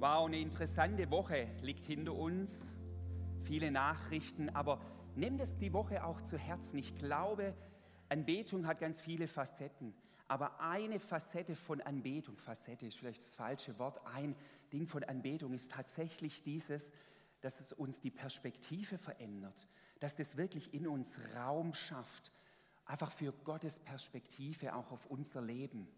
Wow, eine interessante Woche liegt hinter uns. Viele Nachrichten, aber nehmt es die Woche auch zu Herzen. Ich glaube, Anbetung hat ganz viele Facetten. Aber eine Facette von Anbetung, Facette ist vielleicht das falsche Wort, ein Ding von Anbetung ist tatsächlich dieses, dass es uns die Perspektive verändert, dass das wirklich in uns Raum schafft, einfach für Gottes Perspektive auch auf unser Leben.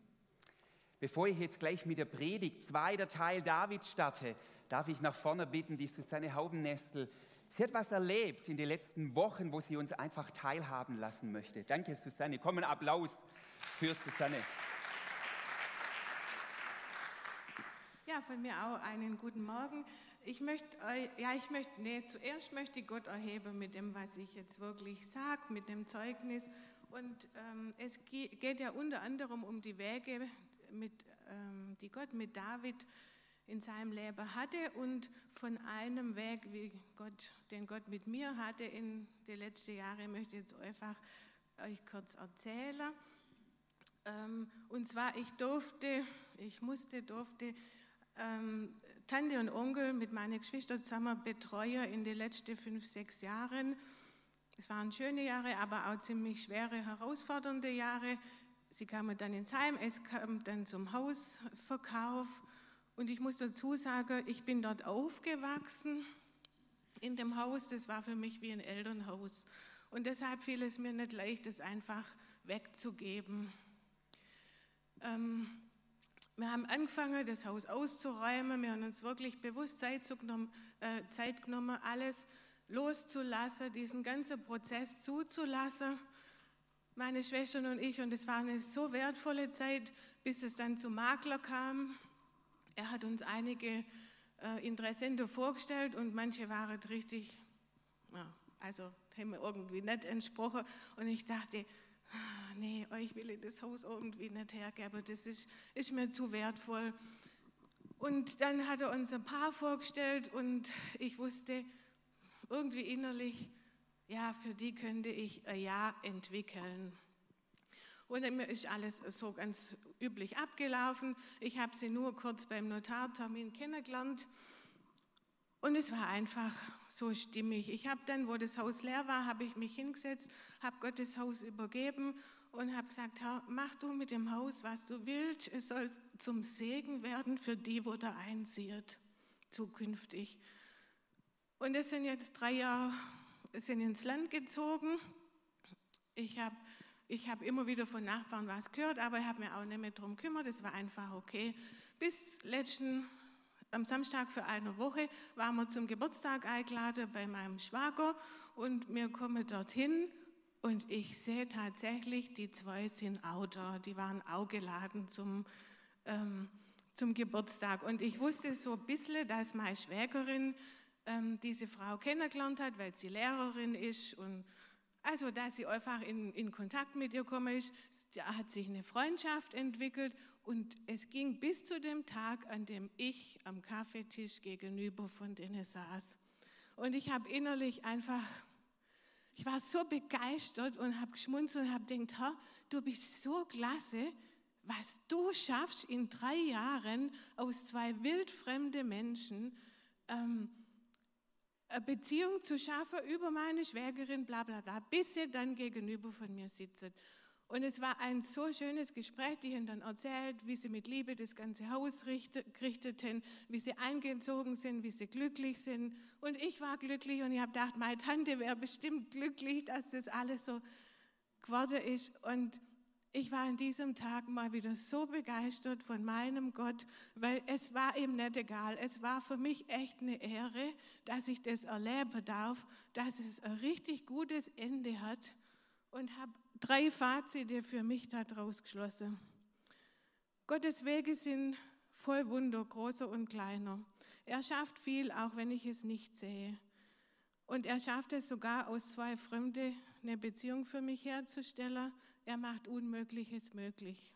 Bevor ich jetzt gleich mit der Predigt, zweiter Teil David starte, darf ich nach vorne bitten, die Susanne Haubennestel. Sie hat was erlebt in den letzten Wochen, wo sie uns einfach teilhaben lassen möchte. Danke, Susanne. Komm, ein Applaus für Susanne. Ja, von mir auch einen guten Morgen. Ich möchte, ja, ich möchte, nee, zuerst möchte ich Gott erheben mit dem, was ich jetzt wirklich sage, mit dem Zeugnis. Und ähm, es geht ja unter anderem um die Wege mit, ähm, die Gott mit David in seinem Leben hatte und von einem Weg, wie Gott, den Gott mit mir hatte in den letzten Jahren, möchte ich jetzt einfach euch kurz erzählen. Ähm, und zwar, ich durfte, ich musste, durfte ähm, Tante und Onkel mit meinen Geschwistern zusammen betreuen in den letzten fünf, sechs Jahren. Es waren schöne Jahre, aber auch ziemlich schwere, herausfordernde Jahre. Sie kamen dann ins Heim, es kam dann zum Hausverkauf. Und ich muss dazu sagen, ich bin dort aufgewachsen in dem Haus. Das war für mich wie ein Elternhaus. Und deshalb fiel es mir nicht leicht, es einfach wegzugeben. Ähm, wir haben angefangen, das Haus auszuräumen. Wir haben uns wirklich bewusst Zeit, genommen, äh, Zeit genommen, alles loszulassen, diesen ganzen Prozess zuzulassen meine Schwestern und ich, und es war eine so wertvolle Zeit, bis es dann zum Makler kam. Er hat uns einige äh, Interessenten vorgestellt und manche waren richtig, ja, also haben mir irgendwie nicht entsprochen. Und ich dachte, ah, nee, euch will ich das Haus irgendwie nicht hergeben, das ist, ist mir zu wertvoll. Und dann hat er uns ein Paar vorgestellt und ich wusste irgendwie innerlich, ja, für die könnte ich ein Jahr entwickeln. Und mir ist alles so ganz üblich abgelaufen. Ich habe sie nur kurz beim Notartermin kennengelernt. Und es war einfach so stimmig. Ich habe dann, wo das Haus leer war, habe ich mich hingesetzt, habe Gottes Haus übergeben und habe gesagt, Herr, mach du mit dem Haus, was du willst. Es soll zum Segen werden für die, wo da einzieht, zukünftig. Und es sind jetzt drei Jahre sind ins Land gezogen. Ich habe ich hab immer wieder von Nachbarn was gehört, aber ich habe mir auch nicht mehr darum gekümmert. Das war einfach okay. Bis letzten am Samstag für eine Woche waren wir zum Geburtstag eingeladen bei meinem Schwager und wir kommen dorthin und ich sehe tatsächlich, die zwei sind auch da. Die waren auch geladen zum, ähm, zum Geburtstag. Und ich wusste so ein bisschen, dass meine Schwägerin ähm, diese Frau kennengelernt hat, weil sie Lehrerin ist und also, dass sie einfach in, in Kontakt mit ihr gekommen ist, da hat sich eine Freundschaft entwickelt und es ging bis zu dem Tag, an dem ich am Kaffeetisch gegenüber von denen saß. Und ich habe innerlich einfach, ich war so begeistert und habe geschmunzelt und habe gedacht, du bist so klasse, was du schaffst in drei Jahren aus zwei wildfremden Menschen. Ähm, Beziehung zu schaffen über meine Schwägerin, bla bla bla, bis sie dann gegenüber von mir sitzt. Und es war ein so schönes Gespräch, die haben dann erzählt, wie sie mit Liebe das ganze Haus richteten, wie sie eingezogen sind, wie sie glücklich sind. Und ich war glücklich und ich habe gedacht, meine Tante wäre bestimmt glücklich, dass das alles so geworden ist. Und ich war an diesem Tag mal wieder so begeistert von meinem Gott, weil es war ihm nicht egal. Es war für mich echt eine Ehre, dass ich das erleben darf, dass es ein richtig gutes Ende hat und habe drei Fazite für mich daraus geschlossen. Gottes Wege sind voll Wunder, großer und kleiner. Er schafft viel, auch wenn ich es nicht sehe. Und er schafft es sogar aus zwei Fremde eine Beziehung für mich herzustellen. Er macht Unmögliches möglich.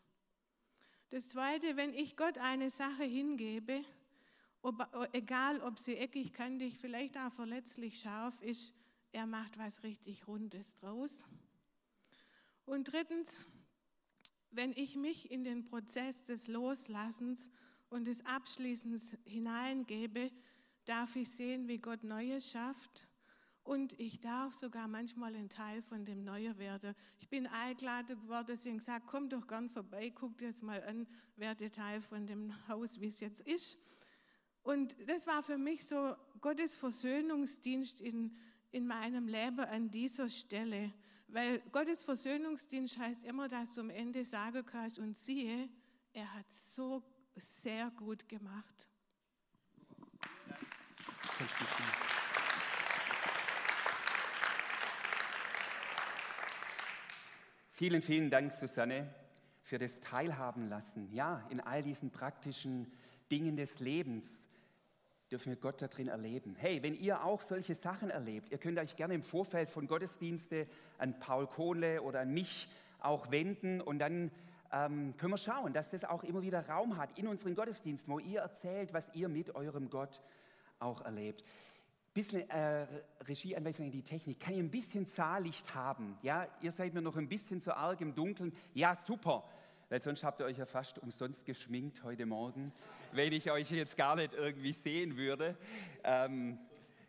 Das Zweite, wenn ich Gott eine Sache hingebe, ob, egal ob sie eckig, kantig, vielleicht auch verletzlich scharf ist, er macht was richtig Rundes draus. Und drittens, wenn ich mich in den Prozess des Loslassens und es abschließend hineingebe, darf ich sehen, wie Gott Neues schafft. Und ich darf sogar manchmal ein Teil von dem Neue werden. Ich bin eingeladen worden, sie haben gesagt, komm doch gern vorbei, guck dir das mal an, werde Teil von dem Haus, wie es jetzt ist. Und das war für mich so Gottes Versöhnungsdienst in, in meinem Leben an dieser Stelle. Weil Gottes Versöhnungsdienst heißt immer, dass du am Ende sagen kannst, und siehe, er hat so sehr gut gemacht. Vielen, vielen Dank, Susanne, für das Teilhaben lassen. Ja, in all diesen praktischen Dingen des Lebens dürfen wir Gott da drin erleben. Hey, wenn ihr auch solche Sachen erlebt, ihr könnt euch gerne im Vorfeld von Gottesdienste an Paul Kohle oder an mich auch wenden und dann ähm, können wir schauen, dass das auch immer wieder Raum hat in unseren Gottesdiensten, wo ihr erzählt, was ihr mit eurem Gott auch erlebt. Bisschen äh, Regieanweisung in die Technik. Kann ich ein bisschen Zahllicht haben? Ja, ihr seid mir noch ein bisschen zu arg im Dunkeln. Ja, super. Weil sonst habt ihr euch ja fast umsonst geschminkt heute Morgen, wenn ich euch jetzt gar nicht irgendwie sehen würde. Ähm,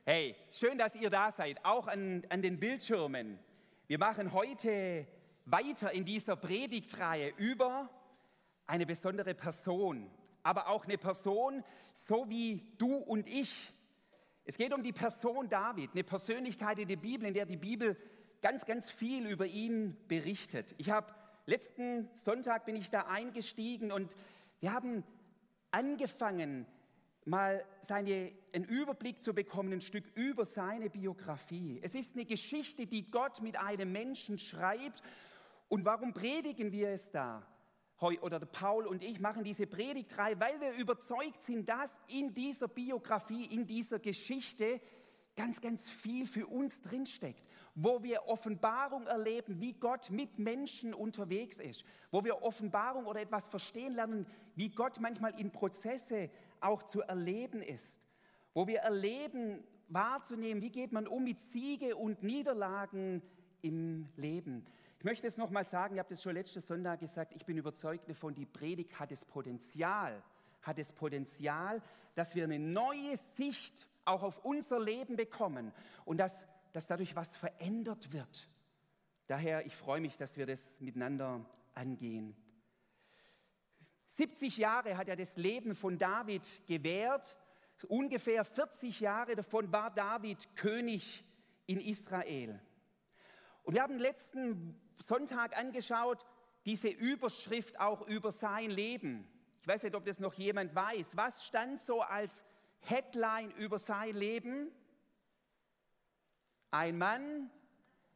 hey, schön, dass ihr da seid, auch an, an den Bildschirmen. Wir machen heute weiter in dieser Predigtreihe über eine besondere Person, aber auch eine Person so wie du und ich. Es geht um die Person David, eine Persönlichkeit in der Bibel, in der die Bibel ganz, ganz viel über ihn berichtet. Ich habe letzten Sonntag bin ich da eingestiegen und wir haben angefangen, mal seine, einen Überblick zu bekommen, ein Stück über seine Biografie. Es ist eine Geschichte, die Gott mit einem Menschen schreibt und warum predigen wir es da? Oder Paul und ich machen diese Predigtreihe, weil wir überzeugt sind, dass in dieser Biografie, in dieser Geschichte ganz, ganz viel für uns drinsteckt, wo wir Offenbarung erleben, wie Gott mit Menschen unterwegs ist, wo wir Offenbarung oder etwas verstehen lernen, wie Gott manchmal in Prozesse auch zu erleben ist, wo wir erleben, wahrzunehmen, wie geht man um mit Siege und Niederlagen im Leben. Ich möchte es nochmal sagen, ich habe das schon letztes Sonntag gesagt, ich bin überzeugt davon, die Predigt hat das Potenzial, hat das Potenzial, dass wir eine neue Sicht auch auf unser Leben bekommen und dass, dass dadurch was verändert wird. Daher, ich freue mich, dass wir das miteinander angehen. 70 Jahre hat er das Leben von David gewährt. Ungefähr 40 Jahre davon war David König in Israel. Und wir haben letzten Sonntag angeschaut, diese Überschrift auch über sein Leben. Ich weiß nicht, ob das noch jemand weiß. Was stand so als Headline über sein Leben? Ein Mann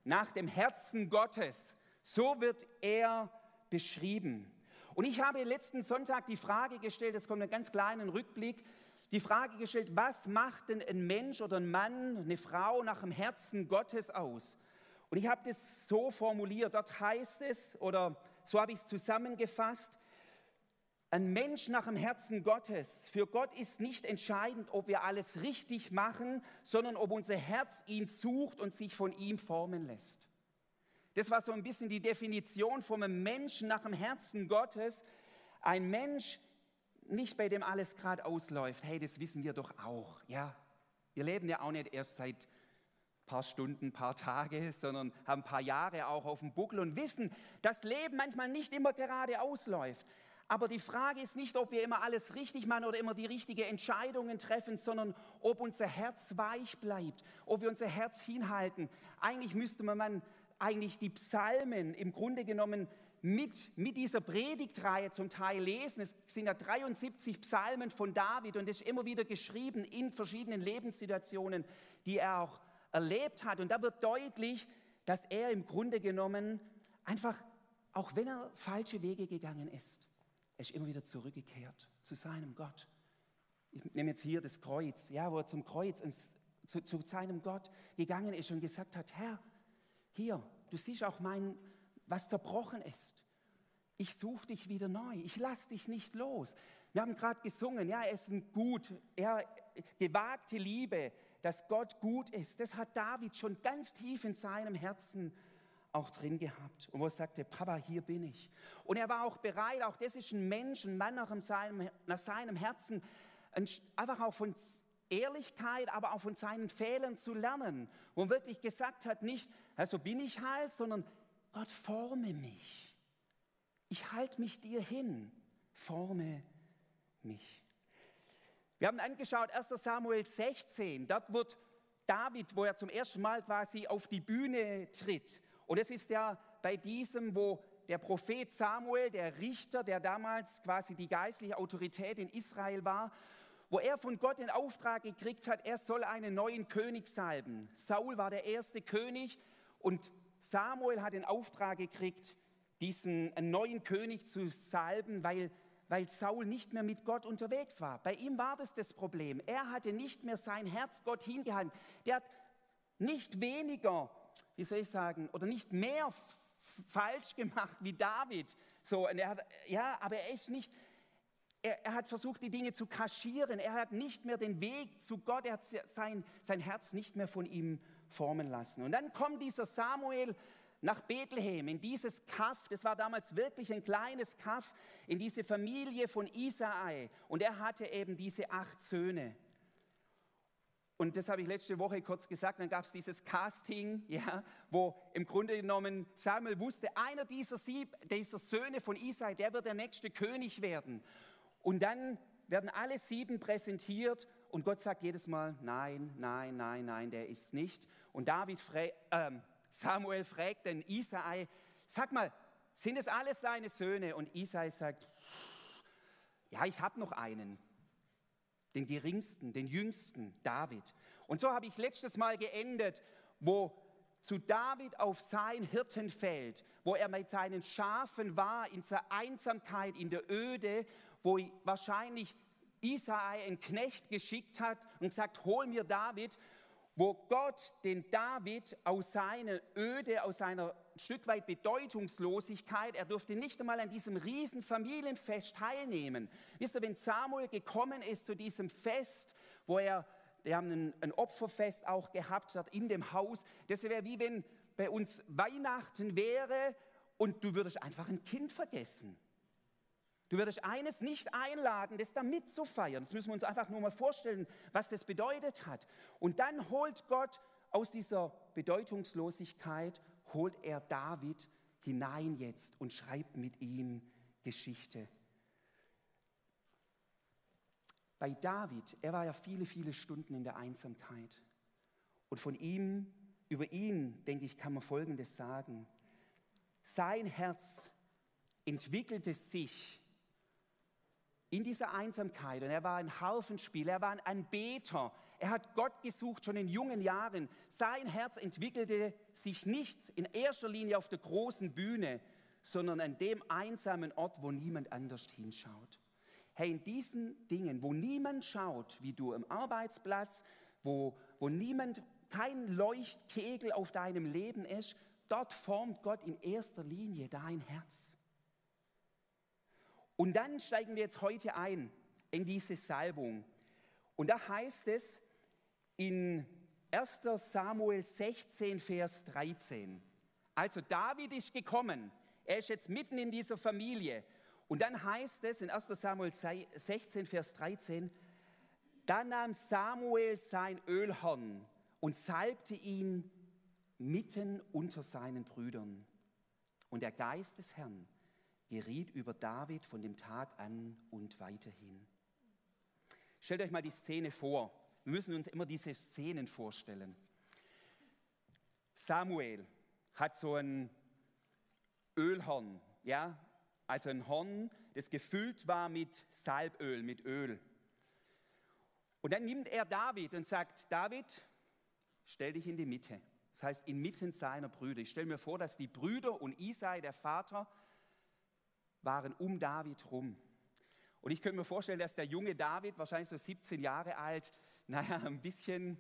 nach dem Herzen Gottes. So wird er beschrieben. Und ich habe letzten Sonntag die Frage gestellt, es kommt einen ganz kleinen Rückblick, die Frage gestellt, was macht denn ein Mensch oder ein Mann, eine Frau nach dem Herzen Gottes aus? Und ich habe das so formuliert, dort heißt es, oder so habe ich es zusammengefasst, ein Mensch nach dem Herzen Gottes. Für Gott ist nicht entscheidend, ob wir alles richtig machen, sondern ob unser Herz ihn sucht und sich von ihm formen lässt. Das war so ein bisschen die Definition von einem Menschen nach dem Herzen Gottes. Ein Mensch, nicht bei dem alles gerade ausläuft. Hey, das wissen wir doch auch. Ja, wir leben ja auch nicht erst seit paar Stunden, paar Tage, sondern haben ein paar Jahre auch auf dem Buckel und wissen, dass Leben manchmal nicht immer gerade ausläuft. Aber die Frage ist nicht, ob wir immer alles richtig machen oder immer die richtigen Entscheidungen treffen, sondern ob unser Herz weich bleibt, ob wir unser Herz hinhalten. Eigentlich müsste man eigentlich die Psalmen im Grunde genommen mit, mit dieser Predigtreihe zum Teil lesen. Es sind ja 73 Psalmen von David und das ist immer wieder geschrieben in verschiedenen Lebenssituationen, die er auch erlebt hat. Und da wird deutlich, dass er im Grunde genommen einfach, auch wenn er falsche Wege gegangen ist, er ist immer wieder zurückgekehrt zu seinem Gott. Ich nehme jetzt hier das Kreuz, ja, wo er zum Kreuz, ins, zu, zu seinem Gott gegangen ist und gesagt hat, Herr, hier, du siehst auch mein, was zerbrochen ist. Ich suche dich wieder neu. Ich lasse dich nicht los. Wir haben gerade gesungen, ja, er ist gut, er gewagte Liebe, dass Gott gut ist. Das hat David schon ganz tief in seinem Herzen auch drin gehabt und wo er sagte, Papa, hier bin ich. Und er war auch bereit, auch das ist ein Mensch, ein Mann nach seinem, nach seinem Herzen, einfach auch von Ehrlichkeit, aber auch von seinen Fehlern zu lernen. Wo er wirklich gesagt hat, nicht, also bin ich halt, sondern Gott forme mich. Ich halte mich dir hin, forme mich. Wir haben angeschaut 1 Samuel 16, dort wird David, wo er zum ersten Mal quasi auf die Bühne tritt. Und es ist ja bei diesem, wo der Prophet Samuel, der Richter, der damals quasi die geistliche Autorität in Israel war, wo er von Gott den Auftrag gekriegt hat, er soll einen neuen König salben. Saul war der erste König und Samuel hat den Auftrag gekriegt, diesen neuen König zu salben, weil, weil Saul nicht mehr mit Gott unterwegs war. Bei ihm war das das Problem. Er hatte nicht mehr sein Herz Gott hingehalten. Der hat nicht weniger, wie soll ich sagen, oder nicht mehr falsch gemacht wie David. So, und er hat, ja, aber er ist nicht, er, er, hat versucht, die Dinge zu kaschieren. Er hat nicht mehr den Weg zu Gott. Er hat sein, sein Herz nicht mehr von ihm formen lassen. Und dann kommt dieser Samuel nach Bethlehem, in dieses Kaff. Das war damals wirklich ein kleines Kaff, in diese Familie von Isai. Und er hatte eben diese acht Söhne. Und das habe ich letzte Woche kurz gesagt. Dann gab es dieses Casting, ja, wo im Grunde genommen Samuel wusste, einer dieser, sieb, dieser Söhne von Isai, der wird der nächste König werden. Und dann werden alle sieben präsentiert und Gott sagt jedes Mal, nein, nein, nein, nein, der ist nicht. Und David, äh, Samuel fragt den Isai, sag mal, sind es alles seine Söhne? Und Isai sagt, ja, ich habe noch einen, den geringsten, den jüngsten, David. Und so habe ich letztes Mal geendet, wo zu David auf sein Hirtenfeld, wo er mit seinen Schafen war, in der Einsamkeit, in der Öde, wo wahrscheinlich Isai einen Knecht geschickt hat und gesagt, hol mir David, wo Gott den David aus seiner Öde, aus seiner Stück weit Bedeutungslosigkeit, er durfte nicht einmal an diesem riesen Familienfest teilnehmen. Wisst ihr, wenn Samuel gekommen ist zu diesem Fest, wo er, wir haben ein, ein Opferfest auch gehabt dort in dem Haus, das wäre wie wenn bei uns Weihnachten wäre und du würdest einfach ein Kind vergessen. Du würdest eines nicht einladen, das da mitzufeiern. Das müssen wir uns einfach nur mal vorstellen, was das bedeutet hat. Und dann holt Gott aus dieser Bedeutungslosigkeit, holt er David hinein jetzt und schreibt mit ihm Geschichte. Bei David, er war ja viele, viele Stunden in der Einsamkeit. Und von ihm, über ihn, denke ich, kann man Folgendes sagen. Sein Herz entwickelte sich in dieser Einsamkeit und er war ein Harfenspieler, er war ein Anbeter, er hat Gott gesucht schon in jungen Jahren. Sein Herz entwickelte sich nicht in erster Linie auf der großen Bühne, sondern an dem einsamen Ort, wo niemand anders hinschaut. Hey, in diesen Dingen, wo niemand schaut, wie du am Arbeitsplatz, wo, wo niemand, kein Leuchtkegel auf deinem Leben ist, dort formt Gott in erster Linie dein Herz. Und dann steigen wir jetzt heute ein in diese Salbung. Und da heißt es in 1 Samuel 16, Vers 13. Also David ist gekommen, er ist jetzt mitten in dieser Familie. Und dann heißt es in 1 Samuel 16, Vers 13, da nahm Samuel sein Ölhorn und salbte ihn mitten unter seinen Brüdern. Und der Geist des Herrn geriet über David von dem Tag an und weiterhin. Stellt euch mal die Szene vor. Wir müssen uns immer diese Szenen vorstellen. Samuel hat so ein Ölhorn, ja, also ein Horn, das gefüllt war mit Salböl, mit Öl. Und dann nimmt er David und sagt, David, stell dich in die Mitte. Das heißt, inmitten seiner Brüder. Ich stelle mir vor, dass die Brüder und Isai, der Vater, waren um David rum. Und ich könnte mir vorstellen, dass der junge David, wahrscheinlich so 17 Jahre alt, naja, ein bisschen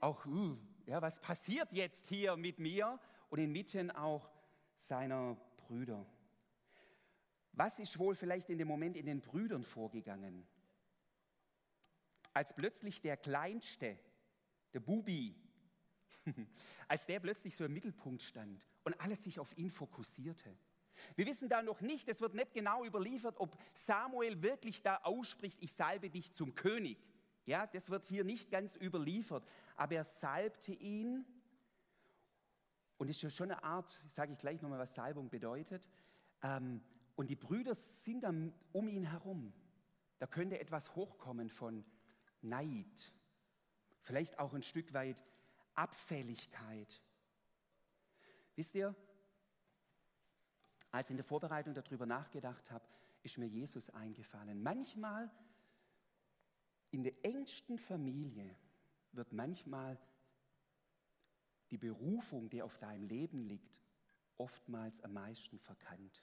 auch, uh, ja, was passiert jetzt hier mit mir? Und inmitten auch seiner Brüder. Was ist wohl vielleicht in dem Moment in den Brüdern vorgegangen? Als plötzlich der Kleinste, der Bubi, als der plötzlich so im Mittelpunkt stand und alles sich auf ihn fokussierte. Wir wissen da noch nicht, es wird nicht genau überliefert, ob Samuel wirklich da ausspricht, ich salbe dich zum König. Ja, das wird hier nicht ganz überliefert, aber er salbte ihn und ist ja schon eine Art, sage ich gleich nochmal, was Salbung bedeutet. Ähm, und die Brüder sind dann um ihn herum. Da könnte etwas hochkommen von Neid, vielleicht auch ein Stück weit Abfälligkeit. Wisst ihr, als ich in der Vorbereitung darüber nachgedacht habe, ist mir Jesus eingefallen. Manchmal in der engsten Familie wird manchmal die Berufung, die auf deinem Leben liegt, oftmals am meisten verkannt.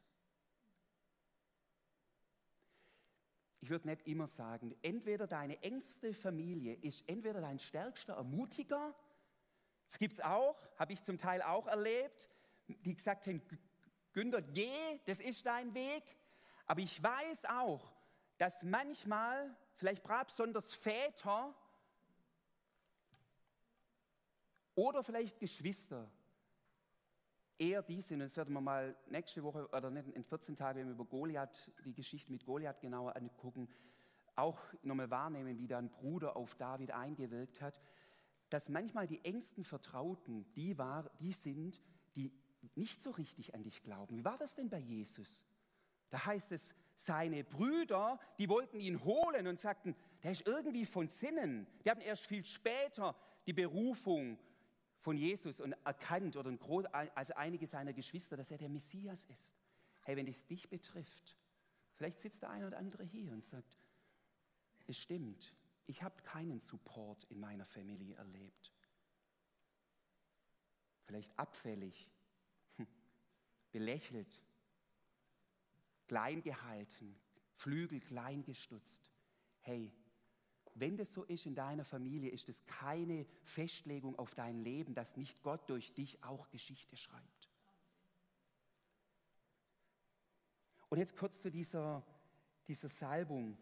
Ich würde nicht immer sagen, entweder deine engste Familie ist entweder dein stärkster Ermutiger, das gibt es auch, habe ich zum Teil auch erlebt, die gesagt haben, Günther, geh, das ist dein Weg. Aber ich weiß auch, dass manchmal, vielleicht besonders Väter oder vielleicht Geschwister, eher die sind, und das werden wir mal nächste Woche oder in 14 Tagen über Goliath, die Geschichte mit Goliath genauer angucken, auch nochmal wahrnehmen, wie da ein Bruder auf David eingewirkt hat, dass manchmal die engsten Vertrauten die, war, die sind, die nicht so richtig an dich glauben. Wie war das denn bei Jesus? Da heißt es, seine Brüder, die wollten ihn holen und sagten, der ist irgendwie von Sinnen. Die haben erst viel später die Berufung von Jesus und erkannt oder als einige seiner Geschwister, dass er der Messias ist. Hey, wenn es dich betrifft, vielleicht sitzt der eine oder andere hier und sagt, es stimmt, ich habe keinen Support in meiner Familie erlebt. Vielleicht abfällig, belächelt, klein gehalten, Flügel klein gestutzt. Hey, wenn das so ist in deiner Familie, ist es keine Festlegung auf dein Leben, dass nicht Gott durch dich auch Geschichte schreibt. Und jetzt kurz zu dieser, dieser Salbung.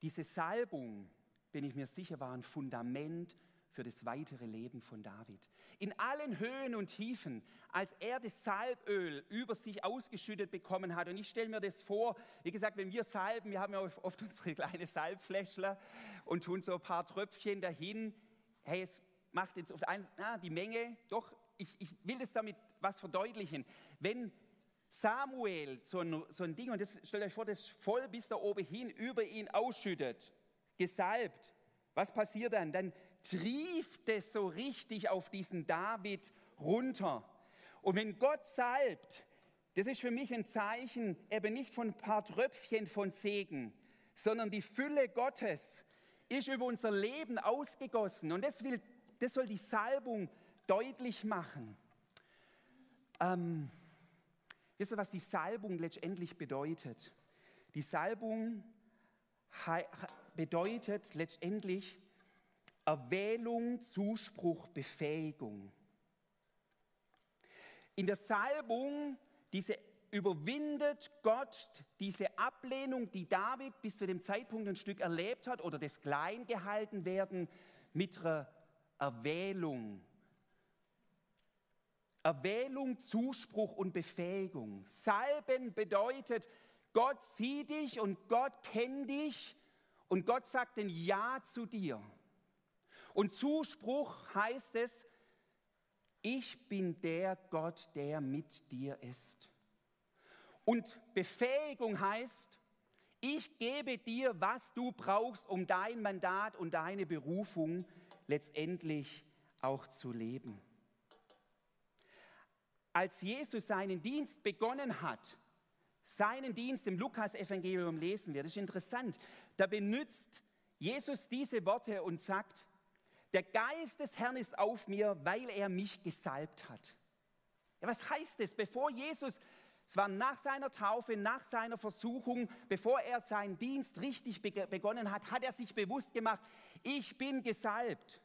Diese Salbung, bin ich mir sicher, war ein Fundament für das weitere Leben von David. In allen Höhen und Tiefen, als er das Salböl über sich ausgeschüttet bekommen hat. Und ich stelle mir das vor, wie gesagt, wenn wir salben, wir haben ja oft unsere kleine Salbfläschler und tun so ein paar Tröpfchen dahin. Hey, es macht jetzt oft eins, ah, die Menge, doch, ich, ich will das damit was verdeutlichen. Wenn Samuel so ein, so ein Ding, und das stellt euch vor, das voll bis da oben hin über ihn ausschüttet, gesalbt, was passiert dann? Dann trieft es so richtig auf diesen David runter. Und wenn Gott salbt, das ist für mich ein Zeichen eben nicht von ein paar Tröpfchen von Segen, sondern die Fülle Gottes ist über unser Leben ausgegossen. Und das, will, das soll die Salbung deutlich machen. Ähm, wisst ihr, was die Salbung letztendlich bedeutet? Die Salbung bedeutet letztendlich, Erwählung, Zuspruch, Befähigung. In der Salbung, diese überwindet Gott diese Ablehnung, die David bis zu dem Zeitpunkt ein Stück erlebt hat oder das Kleingehaltenwerden mit einer Erwählung. Erwählung, Zuspruch und Befähigung. Salben bedeutet, Gott sieht dich und Gott kennt dich und Gott sagt ein Ja zu dir. Und Zuspruch heißt es, ich bin der Gott, der mit dir ist. Und Befähigung heißt, ich gebe dir, was du brauchst, um dein Mandat und deine Berufung letztendlich auch zu leben. Als Jesus seinen Dienst begonnen hat, seinen Dienst im Lukas-Evangelium lesen wir, das ist interessant, da benutzt Jesus diese Worte und sagt, der Geist des Herrn ist auf mir, weil er mich gesalbt hat. Ja, was heißt das? Bevor Jesus, es war nach seiner Taufe, nach seiner Versuchung, bevor er seinen Dienst richtig begonnen hat, hat er sich bewusst gemacht, ich bin gesalbt.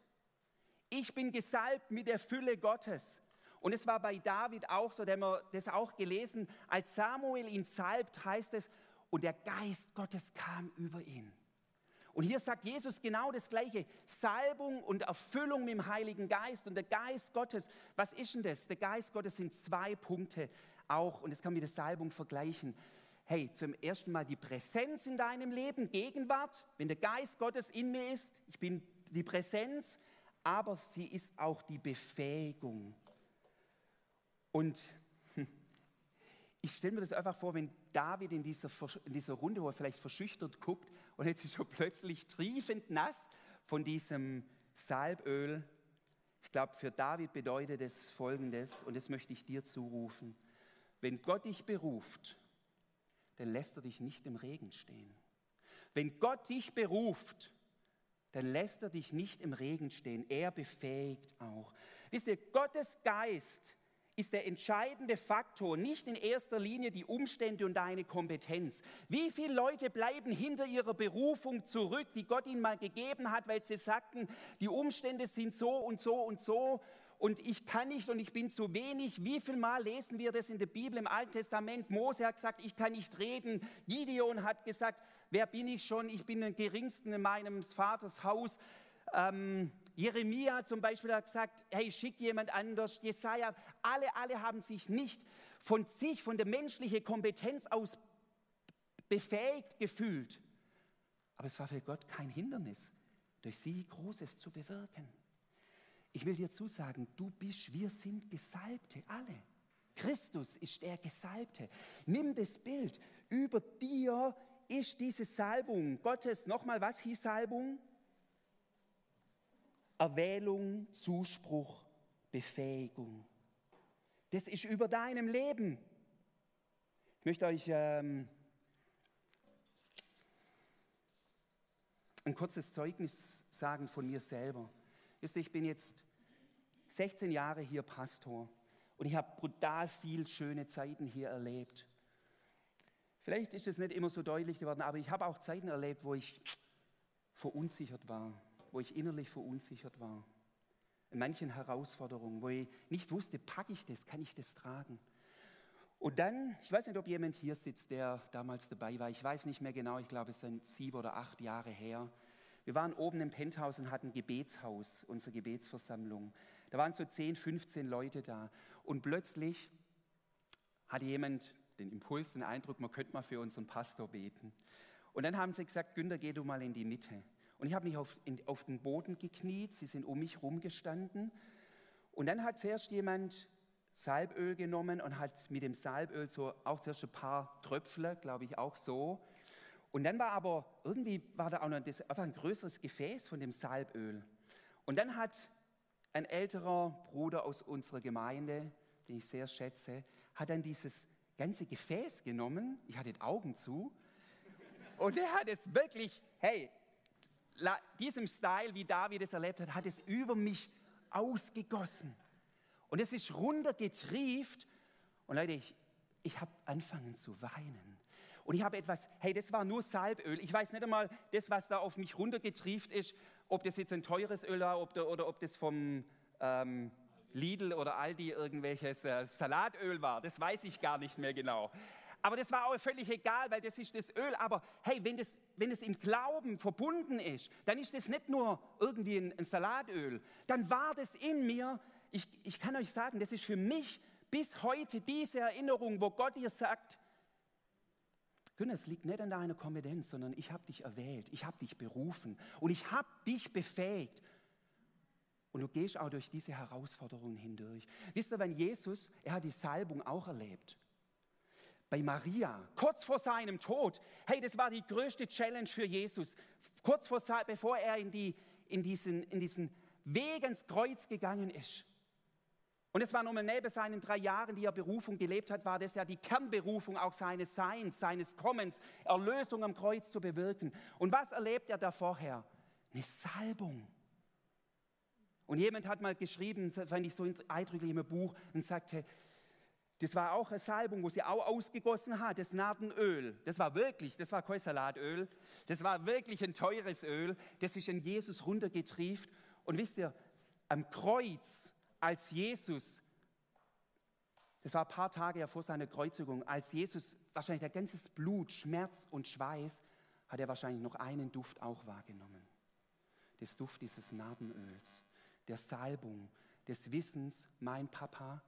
Ich bin gesalbt mit der Fülle Gottes. Und es war bei David auch so, der wir das auch gelesen, als Samuel ihn salbt, heißt es, und der Geist Gottes kam über ihn. Und hier sagt Jesus genau das Gleiche. Salbung und Erfüllung mit dem Heiligen Geist und der Geist Gottes. Was ist denn das? Der Geist Gottes sind zwei Punkte auch. Und das kann man mit der Salbung vergleichen. Hey, zum ersten Mal die Präsenz in deinem Leben, Gegenwart. Wenn der Geist Gottes in mir ist, ich bin die Präsenz, aber sie ist auch die Befähigung. Und ich stelle mir das einfach vor, wenn David in dieser, in dieser Runde, wo er vielleicht verschüchtert guckt und jetzt ist er plötzlich triefend nass von diesem Salböl. Ich glaube, für David bedeutet es Folgendes, und das möchte ich dir zurufen. Wenn Gott dich beruft, dann lässt er dich nicht im Regen stehen. Wenn Gott dich beruft, dann lässt er dich nicht im Regen stehen. Er befähigt auch. Wisst ihr, Gottes Geist ist der entscheidende Faktor, nicht in erster Linie die Umstände und deine Kompetenz. Wie viele Leute bleiben hinter ihrer Berufung zurück, die Gott ihnen mal gegeben hat, weil sie sagten, die Umstände sind so und so und so und ich kann nicht und ich bin zu wenig. Wie viel Mal lesen wir das in der Bibel im Alten Testament? Mose hat gesagt, ich kann nicht reden. Gideon hat gesagt, wer bin ich schon? Ich bin der Geringsten in meinem Vaters Haus. Ähm, Jeremia zum Beispiel hat gesagt, hey, schick jemand anders. Jesaja, alle, alle haben sich nicht von sich, von der menschlichen Kompetenz aus befähigt gefühlt. Aber es war für Gott kein Hindernis, durch sie Großes zu bewirken. Ich will dir zusagen, du bist, wir sind Gesalbte, alle. Christus ist der Gesalbte. Nimm das Bild. Über dir ist diese Salbung Gottes. Nochmal, was hieß Salbung? Erwählung, Zuspruch, Befähigung. Das ist über deinem Leben. Ich möchte euch ähm, ein kurzes Zeugnis sagen von mir selber. Wisst ihr, ich bin jetzt 16 Jahre hier Pastor und ich habe brutal viel schöne Zeiten hier erlebt. Vielleicht ist es nicht immer so deutlich geworden, aber ich habe auch Zeiten erlebt, wo ich verunsichert war, wo ich innerlich verunsichert war. In manchen Herausforderungen, wo ich nicht wusste, packe ich das, kann ich das tragen. Und dann, ich weiß nicht, ob jemand hier sitzt, der damals dabei war. Ich weiß nicht mehr genau, ich glaube, es sind sieben oder acht Jahre her. Wir waren oben im Penthouse und hatten Gebetshaus, unsere Gebetsversammlung. Da waren so 10, 15 Leute da. Und plötzlich hatte jemand den Impuls, den Eindruck, man könnte mal für unseren Pastor beten. Und dann haben sie gesagt, Günther, geh du mal in die Mitte. Und ich habe mich auf, in, auf den Boden gekniet, sie sind um mich rumgestanden. Und dann hat zuerst jemand Salböl genommen und hat mit dem Salböl so auch zuerst ein paar Tröpfle, glaube ich, auch so. Und dann war aber irgendwie war da auch noch das, einfach ein größeres Gefäß von dem Salböl. Und dann hat ein älterer Bruder aus unserer Gemeinde, den ich sehr schätze, hat dann dieses ganze Gefäß genommen. Ich hatte die Augen zu. Und er hat es wirklich, hey, diesem Style, wie David es erlebt hat, hat es über mich ausgegossen. Und es ist runtergetrieft. Und Leute, ich, ich habe angefangen zu weinen. Und ich habe etwas, hey, das war nur Salböl. Ich weiß nicht einmal, das, was da auf mich runtergetrieft ist, ob das jetzt ein teures Öl war ob da, oder ob das vom ähm, Lidl oder Aldi irgendwelches äh, Salatöl war. Das weiß ich gar nicht mehr genau. Aber das war auch völlig egal, weil das ist das Öl. Aber hey, wenn es wenn im Glauben verbunden ist, dann ist das nicht nur irgendwie ein, ein Salatöl. Dann war das in mir, ich, ich kann euch sagen, das ist für mich bis heute diese Erinnerung, wo Gott dir sagt, Günter, es liegt nicht an deiner Kompetenz, sondern ich habe dich erwählt, ich habe dich berufen und ich habe dich befähigt. Und du gehst auch durch diese Herausforderungen hindurch. Wisst ihr, wenn Jesus, er hat die Salbung auch erlebt bei Maria, kurz vor seinem Tod. Hey, das war die größte Challenge für Jesus. Kurz vor, bevor er in, die, in, diesen, in diesen Weg ins Kreuz gegangen ist. Und es war nochmal neben seinen drei Jahren, die er Berufung gelebt hat, war das ja die Kernberufung auch seines Seins, seines Kommens, Erlösung am Kreuz zu bewirken. Und was erlebt er da vorher? Eine Salbung. Und jemand hat mal geschrieben, fand ich so eindrücklich im Buch, und sagte, das war auch eine Salbung, wo sie auch ausgegossen hat, das Nardenöl. Das war wirklich, das war kein Salatöl, das war wirklich ein teures Öl, das ist in Jesus runtergetrieft. Und wisst ihr, am Kreuz, als Jesus, das war ein paar Tage vor seiner Kreuzigung, als Jesus wahrscheinlich der ganze Blut, Schmerz und Schweiß hat er wahrscheinlich noch einen Duft auch wahrgenommen. Das Duft dieses Narbenöls, der Salbung, des Wissens, mein Papa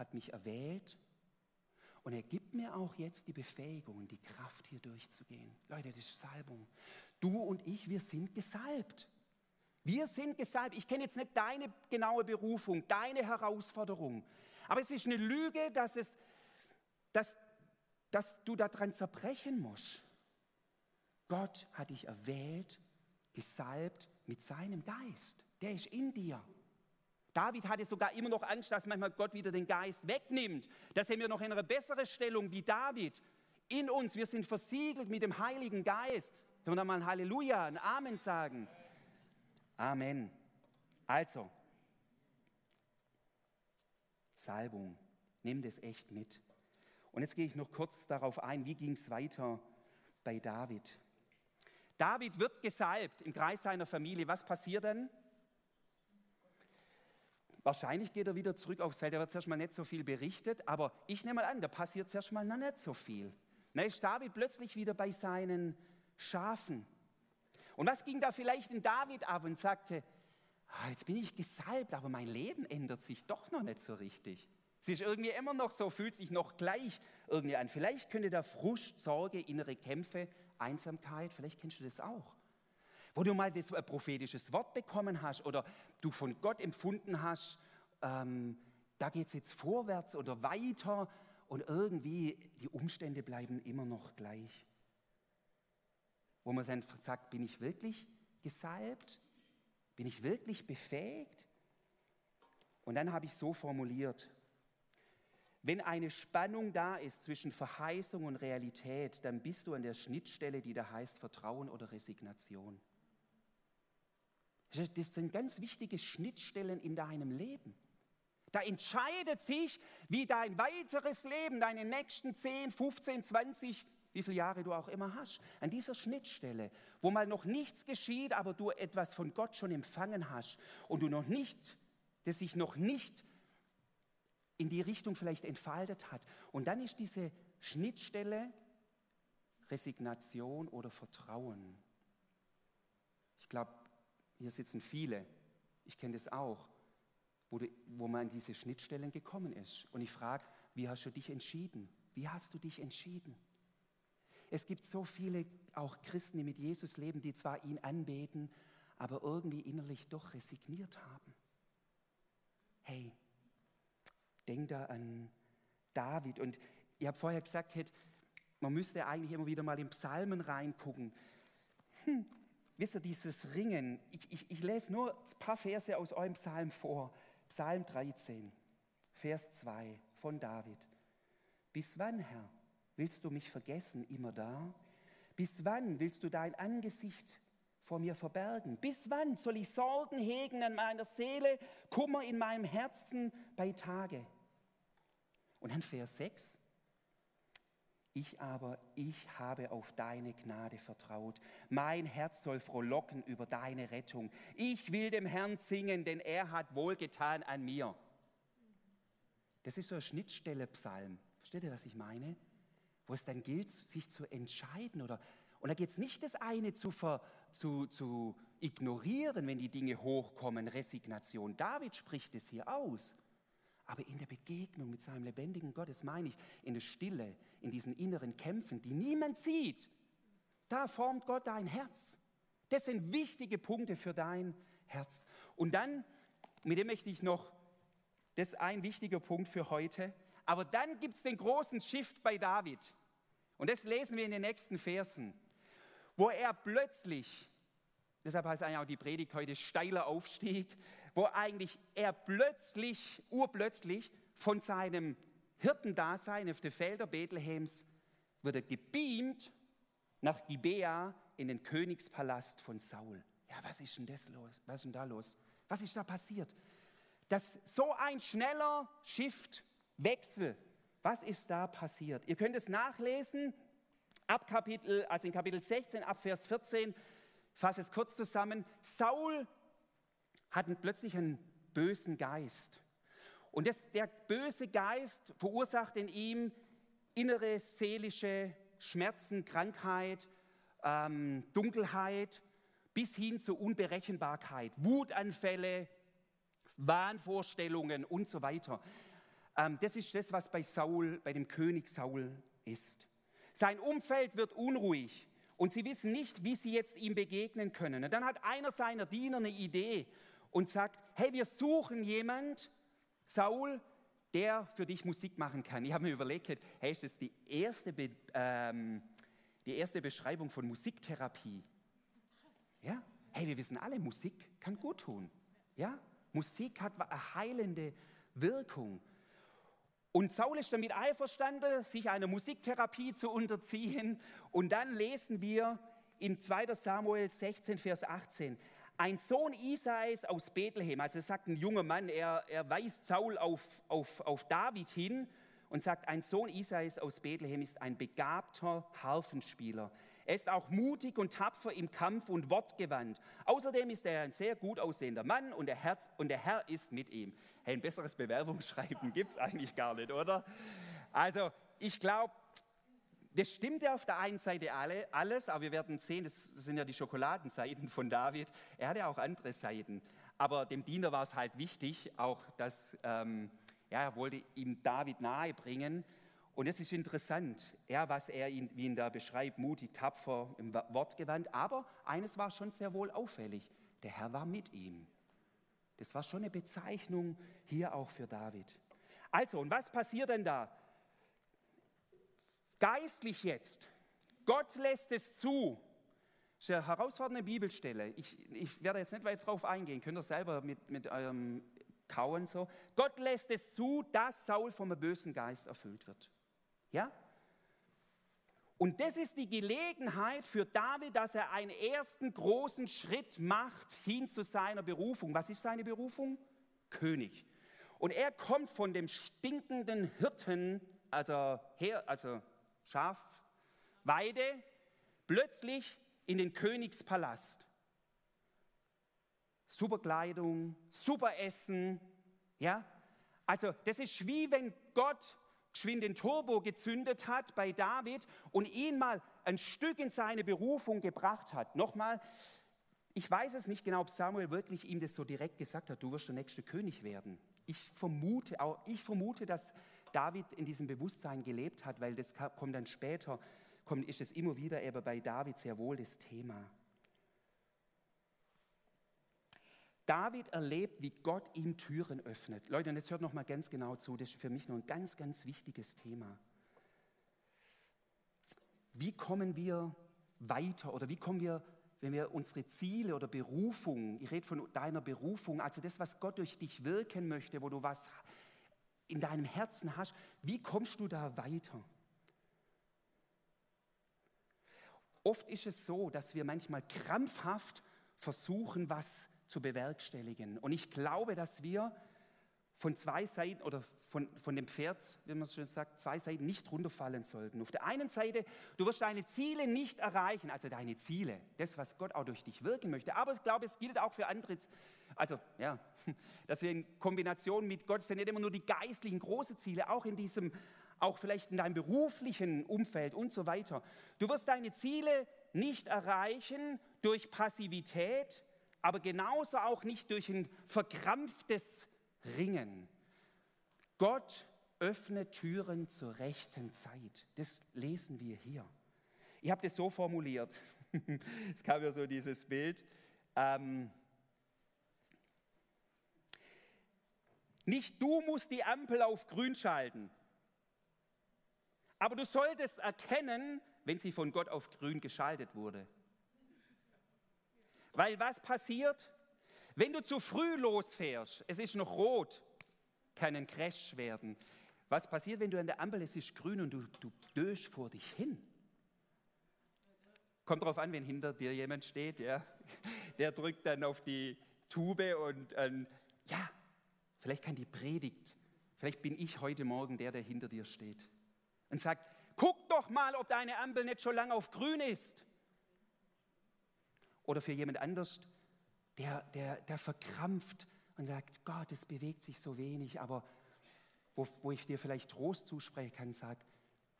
hat mich erwählt und er gibt mir auch jetzt die Befähigung die Kraft, hier durchzugehen. Leute, das ist Salbung. Du und ich, wir sind gesalbt. Wir sind gesalbt. Ich kenne jetzt nicht deine genaue Berufung, deine Herausforderung. Aber es ist eine Lüge, dass, es, dass, dass du daran zerbrechen musst. Gott hat dich erwählt, gesalbt mit seinem Geist. Der ist in dir. David hatte sogar immer noch Angst, dass manchmal Gott wieder den Geist wegnimmt. Da sind wir noch in einer besseren Stellung wie David. In uns, wir sind versiegelt mit dem Heiligen Geist. Können wir da mal ein Halleluja, ein Amen sagen? Amen. Also, Salbung, nimm das echt mit. Und jetzt gehe ich noch kurz darauf ein, wie ging es weiter bei David. David wird gesalbt im Kreis seiner Familie. Was passiert dann? Wahrscheinlich geht er wieder zurück aufs Feld. Da wird zuerst mal nicht so viel berichtet, aber ich nehme mal an, da passiert zuerst mal noch nicht so viel. Dann ist David plötzlich wieder bei seinen Schafen. Und was ging da vielleicht in David ab und sagte, ah, jetzt bin ich gesalbt, aber mein Leben ändert sich doch noch nicht so richtig. Es ist irgendwie immer noch so, fühlt sich noch gleich irgendwie an. Vielleicht könnte da Frust, Sorge, innere Kämpfe Einsamkeit, vielleicht kennst du das auch. Wo du mal das ein prophetisches Wort bekommen hast oder du von Gott empfunden hast, ähm, da geht es jetzt vorwärts oder weiter und irgendwie die Umstände bleiben immer noch gleich. Wo man dann sagt, bin ich wirklich gesalbt? Bin ich wirklich befähigt? Und dann habe ich so formuliert, wenn eine Spannung da ist zwischen Verheißung und Realität, dann bist du an der Schnittstelle, die da heißt Vertrauen oder Resignation. Das sind ganz wichtige Schnittstellen in deinem Leben. Da entscheidet sich, wie dein weiteres Leben, deine nächsten 10, 15, 20, wie viele Jahre du auch immer hast, an dieser Schnittstelle, wo mal noch nichts geschieht, aber du etwas von Gott schon empfangen hast und du noch nicht, das sich noch nicht in die Richtung vielleicht entfaltet hat. Und dann ist diese Schnittstelle Resignation oder Vertrauen. Ich glaube, hier sitzen viele, ich kenne das auch, wo, du, wo man an diese Schnittstellen gekommen ist. Und ich frage, wie hast du dich entschieden? Wie hast du dich entschieden? Es gibt so viele auch Christen, die mit Jesus leben, die zwar ihn anbeten, aber irgendwie innerlich doch resigniert haben. Hey, Denk da an David. Und ich habe vorher gesagt, man müsste eigentlich immer wieder mal in Psalmen reingucken. Hm, wisst ihr, dieses Ringen, ich, ich, ich lese nur ein paar Verse aus eurem Psalm vor. Psalm 13, Vers 2 von David. Bis wann, Herr, willst du mich vergessen, immer da? Bis wann willst du dein Angesicht vor mir verbergen? Bis wann soll ich Sorgen hegen an meiner Seele, Kummer in meinem Herzen bei Tage? Und dann Vers 6. Ich aber, ich habe auf deine Gnade vertraut. Mein Herz soll frohlocken über deine Rettung. Ich will dem Herrn singen, denn er hat wohlgetan an mir. Das ist so ein Schnittstelle-Psalm. Versteht ihr, was ich meine? Wo es dann gilt, sich zu entscheiden. Oder, und da geht es nicht das eine zu, ver, zu, zu ignorieren, wenn die Dinge hochkommen, Resignation. David spricht es hier aus. Aber in der Begegnung mit seinem lebendigen Gott, das meine ich, in der Stille, in diesen inneren Kämpfen, die niemand sieht, da formt Gott dein Herz. Das sind wichtige Punkte für dein Herz. Und dann, mit dem möchte ich noch, das ist ein wichtiger Punkt für heute, aber dann gibt es den großen Shift bei David. Und das lesen wir in den nächsten Versen, wo er plötzlich Deshalb heißt eigentlich auch die Predigt heute steiler Aufstieg, wo eigentlich er plötzlich, urplötzlich von seinem Hirtendasein auf den Felder Bethlehems wird er gebeamt nach Gibea in den Königspalast von Saul. Ja, was ist denn das los? Was ist denn da los? Was ist da passiert? Das so ein schneller Shift, Wechsel. Was ist da passiert? Ihr könnt es nachlesen ab Kapitel, also in Kapitel 16 ab Vers 14 fasse es kurz zusammen. Saul hat plötzlich einen bösen Geist. Und das, der böse Geist verursacht in ihm innere seelische Schmerzen, Krankheit, ähm, Dunkelheit bis hin zur Unberechenbarkeit, Wutanfälle, Wahnvorstellungen und so weiter. Ähm, das ist das, was bei Saul, bei dem König Saul ist. Sein Umfeld wird unruhig und sie wissen nicht, wie sie jetzt ihm begegnen können. Und dann hat einer seiner Diener eine Idee und sagt, hey, wir suchen jemand, Saul, der für dich Musik machen kann. Ich habe mir überlegt, hey, ist das die erste, Be ähm, die erste Beschreibung von Musiktherapie? Ja? Hey, wir wissen alle, Musik kann gut tun. Ja? Musik hat eine heilende Wirkung. Und Saul ist damit einverstanden, sich einer Musiktherapie zu unterziehen. Und dann lesen wir im 2. Samuel 16, Vers 18, ein Sohn Isais aus Bethlehem, also sagt ein junger Mann, er, er weist Saul auf, auf, auf David hin und sagt, ein Sohn Isais aus Bethlehem ist ein begabter Harfenspieler. Er ist auch mutig und tapfer im Kampf und wortgewandt. Außerdem ist er ein sehr gut aussehender Mann und der, Herz, und der Herr ist mit ihm. Hey, ein besseres Bewerbungsschreiben gibt es eigentlich gar nicht, oder? Also ich glaube, das stimmt ja auf der einen Seite alle, alles, aber wir werden sehen, das sind ja die Schokoladenseiten von David. Er hatte auch andere Seiten. Aber dem Diener war es halt wichtig, auch dass ähm, ja, er wollte ihm David nahebringen. Und es ist interessant, ja, was er ihn, wie ihn da beschreibt, mutig, tapfer, im Wortgewand. Aber eines war schon sehr wohl auffällig: Der Herr war mit ihm. Das war schon eine Bezeichnung hier auch für David. Also, und was passiert denn da? Geistlich jetzt. Gott lässt es zu. Das ist eine herausfordernde Bibelstelle. Ich, ich werde jetzt nicht weit drauf eingehen, könnt ihr selber mit, mit eurem Kauen so. Gott lässt es zu, dass Saul vom bösen Geist erfüllt wird. Ja? Und das ist die Gelegenheit für David, dass er einen ersten großen Schritt macht hin zu seiner Berufung. Was ist seine Berufung? König. Und er kommt von dem stinkenden Hirten, also, her, also Schafweide plötzlich in den Königspalast. Super Kleidung, super Essen, ja. Also das ist wie wenn Gott geschwind den Turbo gezündet hat bei David und ihn mal ein Stück in seine Berufung gebracht hat. Nochmal, ich weiß es nicht genau, ob Samuel wirklich ihm das so direkt gesagt hat, du wirst der nächste König werden. Ich vermute, auch ich vermute, dass David in diesem Bewusstsein gelebt hat, weil das kommt dann später, kommt, ist es immer wieder eben bei David sehr wohl das Thema. David erlebt, wie Gott ihm Türen öffnet. Leute, und jetzt hört noch mal ganz genau zu, das ist für mich noch ein ganz, ganz wichtiges Thema. Wie kommen wir weiter oder wie kommen wir, wenn wir unsere Ziele oder Berufung, ich rede von deiner Berufung, also das, was Gott durch dich wirken möchte, wo du was in deinem Herzen hast, wie kommst du da weiter? Oft ist es so, dass wir manchmal krampfhaft versuchen, was zu bewerkstelligen. Und ich glaube, dass wir von zwei Seiten oder von, von dem Pferd, wie man schon sagt, zwei Seiten nicht runterfallen sollten. Auf der einen Seite, du wirst deine Ziele nicht erreichen, also deine Ziele, das, was Gott auch durch dich wirken möchte. Aber ich glaube, es gilt auch für andere, also ja, dass wir in Kombination mit Gott sind nicht immer nur die geistlichen großen Ziele, auch in diesem, auch vielleicht in deinem beruflichen Umfeld und so weiter. Du wirst deine Ziele nicht erreichen durch Passivität, aber genauso auch nicht durch ein verkrampftes Ringen. Gott öffnet Türen zur rechten Zeit. Das lesen wir hier. Ich habe das so formuliert. es kam ja so dieses Bild. Ähm, nicht du musst die Ampel auf grün schalten, aber du solltest erkennen, wenn sie von Gott auf grün geschaltet wurde. Weil was passiert? Wenn du zu früh losfährst, es ist noch rot, kann ein Crash werden. Was passiert, wenn du an der Ampel, es ist grün und du, du döst vor dich hin? Kommt darauf an, wenn hinter dir jemand steht, ja. Der drückt dann auf die Tube und ähm, ja, vielleicht kann die Predigt, vielleicht bin ich heute Morgen der, der hinter dir steht und sagt, guck doch mal, ob deine Ampel nicht schon lange auf grün ist. Oder für jemand anders, der, der, der verkrampft und sagt, Gott, es bewegt sich so wenig, aber wo, wo ich dir vielleicht Trost zusprechen kann, sagt,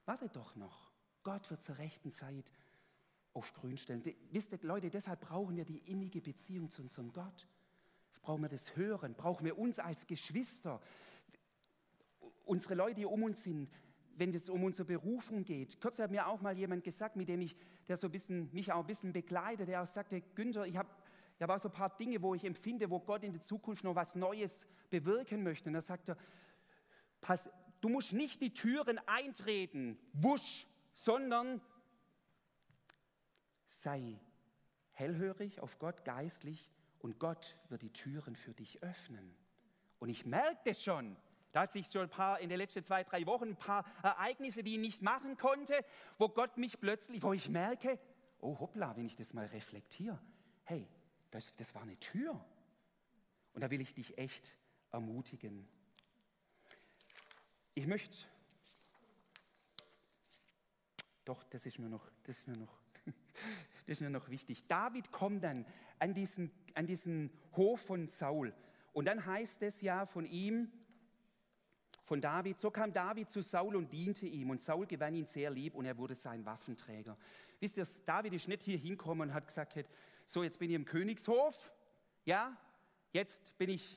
warte doch noch, Gott wird zur rechten Zeit auf Grün stellen. Wisst ihr, Leute, deshalb brauchen wir die innige Beziehung zu unserem Gott. Brauchen wir das Hören, brauchen wir uns als Geschwister, unsere Leute, die um uns sind, wenn es um unsere Berufung geht. Kürzlich hat mir auch mal jemand gesagt, mit dem ich, der so ein bisschen, mich auch ein bisschen begleitet, der auch sagte, Günther, ich habe ich hab auch so ein paar Dinge, wo ich empfinde, wo Gott in der Zukunft noch was Neues bewirken möchte. Und da sagt er, pass, du musst nicht die Türen eintreten, wusch, sondern sei hellhörig auf Gott, geistlich und Gott wird die Türen für dich öffnen. Und ich merke das schon. Da hat sich schon ein paar in den letzten zwei, drei Wochen ein paar Ereignisse, die ich nicht machen konnte, wo Gott mich plötzlich, wo ich merke, oh hoppla, wenn ich das mal reflektiere, hey, das, das war eine Tür. Und da will ich dich echt ermutigen. Ich möchte, doch, das ist mir noch, das ist mir noch, das ist mir noch wichtig. David kommt dann an diesen, an diesen Hof von Saul. Und dann heißt es ja von ihm, von David, so kam David zu Saul und diente ihm. Und Saul gewann ihn sehr lieb und er wurde sein Waffenträger. Wisst ihr, David ist nicht hier hingekommen und hat gesagt, so jetzt bin ich im Königshof, ja, jetzt bin ich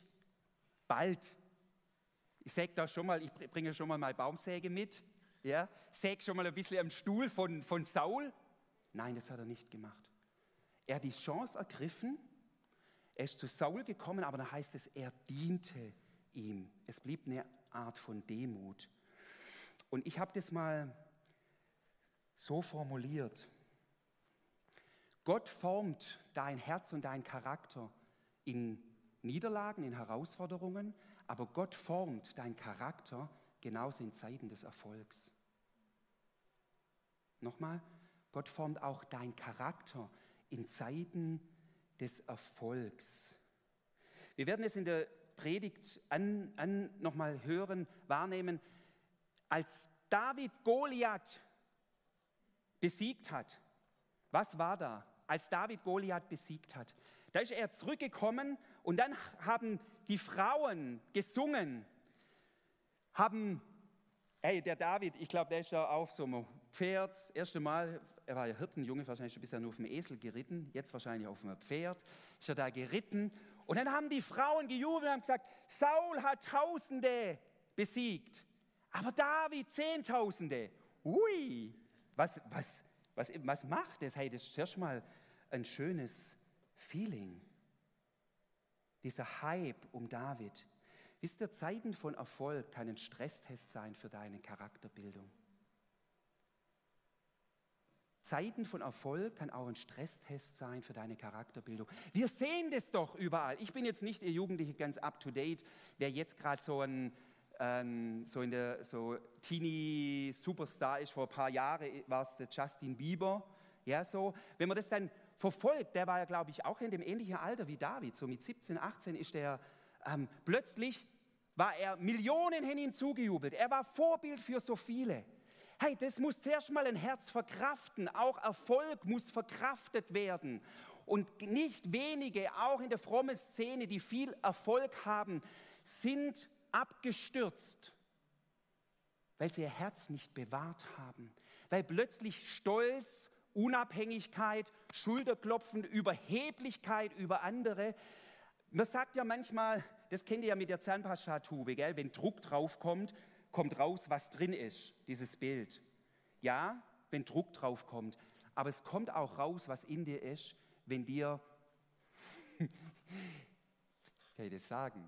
bald. Ich säge da schon mal, ich bringe schon mal meine Baumsäge mit, ja, säge schon mal ein bisschen am Stuhl von, von Saul. Nein, das hat er nicht gemacht. Er hat die Chance ergriffen, er ist zu Saul gekommen, aber da heißt es, er diente ihm. Es blieb eine Art von Demut. Und ich habe das mal so formuliert. Gott formt dein Herz und dein Charakter in Niederlagen, in Herausforderungen, aber Gott formt dein Charakter genauso in Zeiten des Erfolgs. Nochmal, Gott formt auch dein Charakter in Zeiten des Erfolgs. Wir werden es in der Predigt an, an nochmal hören, wahrnehmen, als David Goliath besiegt hat. Was war da, als David Goliath besiegt hat? Da ist er zurückgekommen und dann haben die Frauen gesungen, haben, hey, der David, ich glaube, der ist ja auf so einem Pferd, das erste Mal, er war ja Hirtenjunge, wahrscheinlich bisher nur auf dem Esel geritten, jetzt wahrscheinlich auf einem Pferd, ist er da geritten und dann haben die Frauen gejubelt und gesagt, Saul hat Tausende besiegt, aber David Zehntausende. Ui, was, was, was, was macht das? Hey, das ist erstmal ein schönes Feeling. Dieser Hype um David. Wisst ihr, Zeiten von Erfolg kann ein Stresstest sein für deine Charakterbildung. Zeiten von Erfolg kann auch ein Stresstest sein für deine Charakterbildung. Wir sehen das doch überall. Ich bin jetzt nicht, ihr Jugendliche, ganz up to date, wer jetzt gerade so ein ähm, so in der so Teenie Superstar ist. Vor ein paar Jahren war es der Justin Bieber. Ja, so. Wenn man das dann verfolgt, der war ja, glaube ich, auch in dem ähnlichen Alter wie David. So mit 17, 18 ist der ähm, plötzlich war er Millionen hin ihm zugejubelt. Er war Vorbild für so viele. Hey, das muss zuerst mal ein Herz verkraften. Auch Erfolg muss verkraftet werden. Und nicht wenige, auch in der frommen Szene, die viel Erfolg haben, sind abgestürzt, weil sie ihr Herz nicht bewahrt haben. Weil plötzlich Stolz, Unabhängigkeit, Schulterklopfen, Überheblichkeit über andere. Man sagt ja manchmal, das kennt ihr ja mit der Zahnpastatube, gell? wenn Druck draufkommt, kommt raus, was drin ist, dieses Bild. Ja, wenn Druck drauf kommt, aber es kommt auch raus, was in dir ist, wenn dir, kann ich das sagen?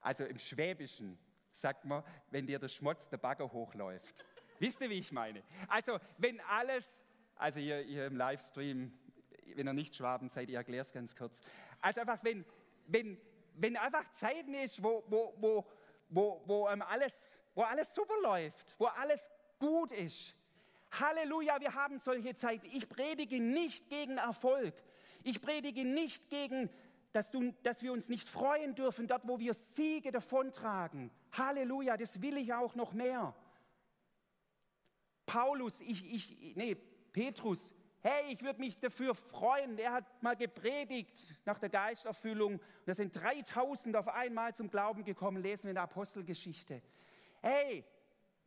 Also im Schwäbischen sagt man, wenn dir der Schmutz der Bagger hochläuft. Wisst ihr, wie ich meine? Also wenn alles, also ihr, ihr im Livestream, wenn ihr nicht Schwaben seid, ich erkläre es ganz kurz. Also einfach, wenn, wenn, wenn einfach Zeiten ist, wo, wo, wo, wo, wo, ähm, alles, wo alles super läuft, wo alles gut ist. Halleluja, wir haben solche Zeiten. Ich predige nicht gegen Erfolg. Ich predige nicht gegen, dass, du, dass wir uns nicht freuen dürfen, dort, wo wir Siege davontragen. Halleluja, das will ich auch noch mehr. Paulus, ich, ich, nee, Petrus, hey, ich würde mich dafür freuen. Er hat mal gepredigt nach der Geisterfüllung. Da sind 3000 auf einmal zum Glauben gekommen, lesen wir in der Apostelgeschichte. Hey,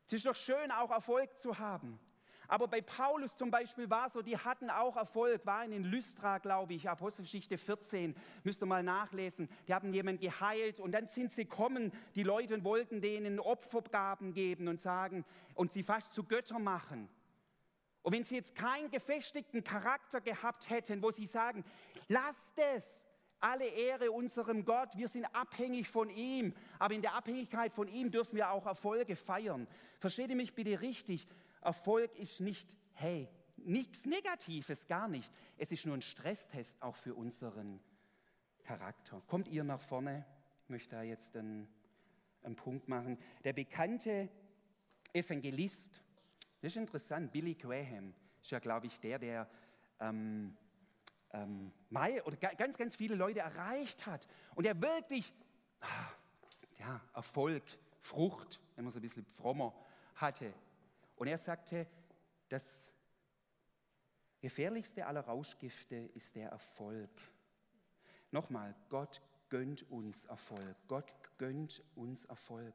es ist doch schön, auch Erfolg zu haben. Aber bei Paulus zum Beispiel war so, die hatten auch Erfolg, waren in Lystra, glaube ich, Apostelgeschichte 14, müsst ihr mal nachlesen. Die haben jemanden geheilt und dann sind sie kommen, die Leute wollten denen Opfergaben geben und sagen und sie fast zu Göttern machen. Und wenn sie jetzt keinen gefestigten Charakter gehabt hätten, wo sie sagen, lasst es, alle Ehre unserem Gott, wir sind abhängig von ihm, aber in der Abhängigkeit von ihm dürfen wir auch Erfolge feiern. Versteht ihr mich bitte richtig? Erfolg ist nicht, hey, nichts Negatives, gar nicht. Es ist nur ein Stresstest auch für unseren Charakter. Kommt ihr nach vorne? Ich möchte da jetzt einen, einen Punkt machen. Der bekannte Evangelist, das ist interessant, Billy Graham, ist ja, glaube ich, der, der ähm, ähm, Mai oder ganz, ganz viele Leute erreicht hat und der wirklich ah, ja, Erfolg, Frucht, wenn man so ein bisschen frommer hatte. Und er sagte, das gefährlichste aller Rauschgifte ist der Erfolg. Nochmal, Gott gönnt uns Erfolg. Gott gönnt uns Erfolg.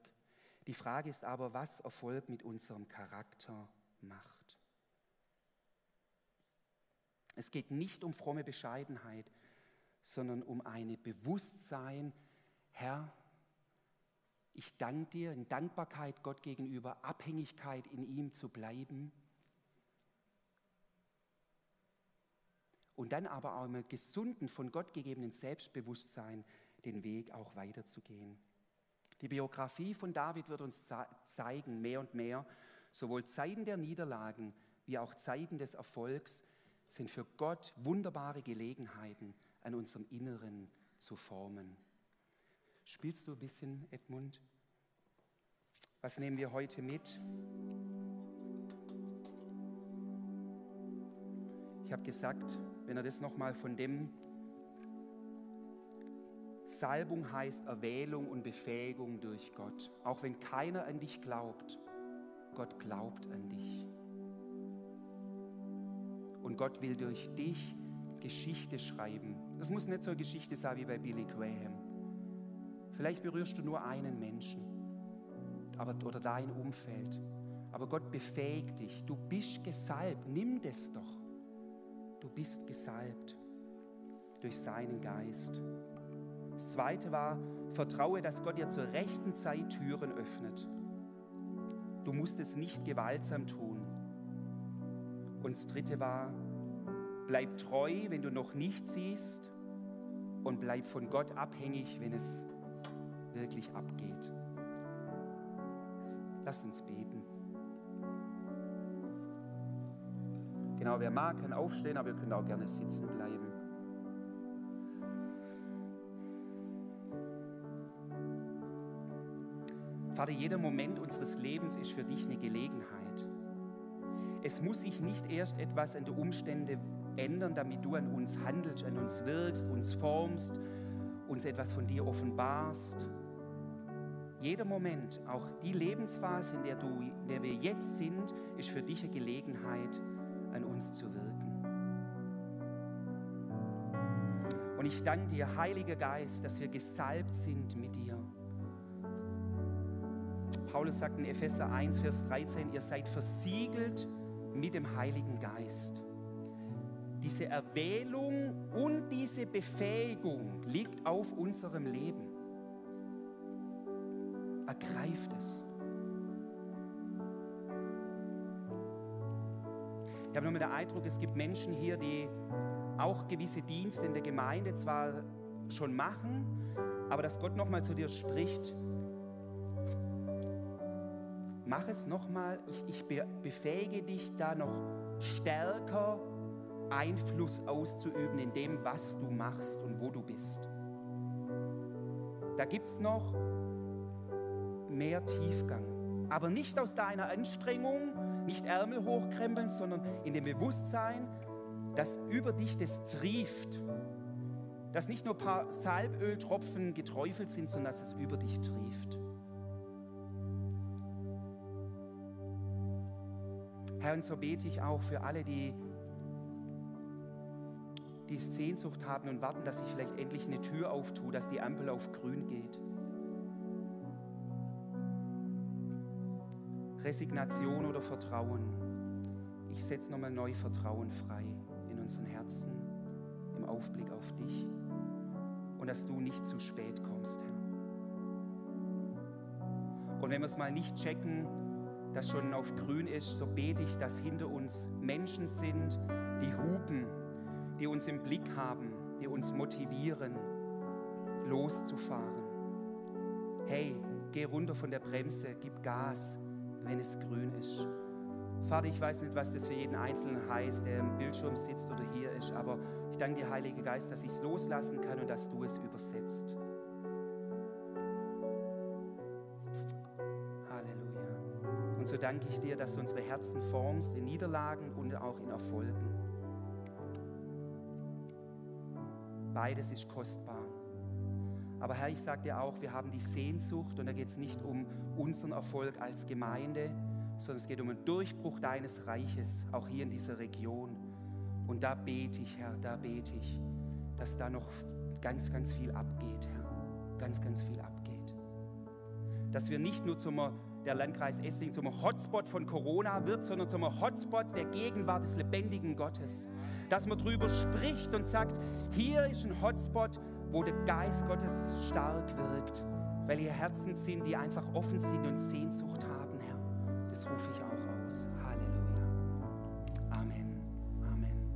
Die Frage ist aber, was Erfolg mit unserem Charakter macht. Es geht nicht um fromme Bescheidenheit, sondern um ein Bewusstsein, Herr, ich danke dir in Dankbarkeit Gott gegenüber, Abhängigkeit in ihm zu bleiben. Und dann aber auch mit gesunden, von Gott gegebenen Selbstbewusstsein den Weg auch weiterzugehen. Die Biografie von David wird uns zeigen, mehr und mehr, sowohl Zeiten der Niederlagen wie auch Zeiten des Erfolgs sind für Gott wunderbare Gelegenheiten, an unserem Inneren zu formen. Spielst du ein bisschen, Edmund? Was nehmen wir heute mit? Ich habe gesagt, wenn er das nochmal von dem Salbung heißt Erwählung und Befähigung durch Gott. Auch wenn keiner an dich glaubt, Gott glaubt an dich. Und Gott will durch dich Geschichte schreiben. Das muss nicht so eine Geschichte sein wie bei Billy Graham. Vielleicht berührst du nur einen Menschen aber, oder dein Umfeld. Aber Gott befähigt dich. Du bist gesalbt. Nimm das doch. Du bist gesalbt durch seinen Geist. Das zweite war, vertraue, dass Gott dir zur rechten Zeit Türen öffnet. Du musst es nicht gewaltsam tun. Und das dritte war, bleib treu, wenn du noch nichts siehst und bleib von Gott abhängig, wenn es wirklich abgeht. Lasst uns beten. Genau, wer mag, kann aufstehen, aber ihr könnt auch gerne sitzen bleiben. Vater, jeder Moment unseres Lebens ist für dich eine Gelegenheit. Es muss sich nicht erst etwas an den Umständen ändern, damit du an uns handelst, an uns wirkst, uns formst, uns etwas von dir offenbarst jeder Moment, auch die Lebensphase, in der, du, in der wir jetzt sind, ist für dich eine Gelegenheit, an uns zu wirken. Und ich danke dir, Heiliger Geist, dass wir gesalbt sind mit dir. Paulus sagt in Epheser 1, Vers 13, ihr seid versiegelt mit dem Heiligen Geist. Diese Erwählung und diese Befähigung liegt auf unserem Leben. Ergreift es. Ich habe nur den Eindruck, es gibt Menschen hier, die auch gewisse Dienste in der Gemeinde zwar schon machen, aber dass Gott nochmal zu dir spricht, mach es nochmal, ich, ich befähige dich da noch stärker Einfluss auszuüben in dem, was du machst und wo du bist. Da gibt es noch mehr Tiefgang. Aber nicht aus deiner Anstrengung, nicht Ärmel hochkrempeln, sondern in dem Bewusstsein, dass über dich das trieft. Dass nicht nur ein paar Salböltropfen geträufelt sind, sondern dass es über dich trieft. Herr, und so bete ich auch für alle, die die Sehnsucht haben und warten, dass sich vielleicht endlich eine Tür auftut, dass die Ampel auf grün geht. Resignation oder Vertrauen. ich setze nochmal neu Vertrauen frei in unseren Herzen, im Aufblick auf dich und dass du nicht zu spät kommst, Herr. Und wenn wir es mal nicht checken, dass schon auf grün ist, so bete ich, dass hinter uns Menschen sind, die hupen, die uns im Blick haben, die uns motivieren, loszufahren. Hey, geh runter von der Bremse, gib Gas, wenn es grün ist. Vater, ich weiß nicht, was das für jeden Einzelnen heißt, der im Bildschirm sitzt oder hier ist, aber ich danke dir, Heiliger Geist, dass ich es loslassen kann und dass du es übersetzt. So danke ich dir, dass du unsere Herzen formst in Niederlagen und auch in Erfolgen. Beides ist kostbar. Aber Herr, ich sage dir auch, wir haben die Sehnsucht und da geht es nicht um unseren Erfolg als Gemeinde, sondern es geht um einen Durchbruch deines Reiches, auch hier in dieser Region. Und da bete ich, Herr, da bete ich, dass da noch ganz, ganz viel abgeht, Herr. Ganz, ganz viel abgeht. Dass wir nicht nur zum der Landkreis Essling zum Hotspot von Corona wird, sondern zum Hotspot der Gegenwart des lebendigen Gottes. Dass man darüber spricht und sagt, hier ist ein Hotspot, wo der Geist Gottes stark wirkt, weil hier Herzen sind, die einfach offen sind und Sehnsucht haben, Herr. Das rufe ich auch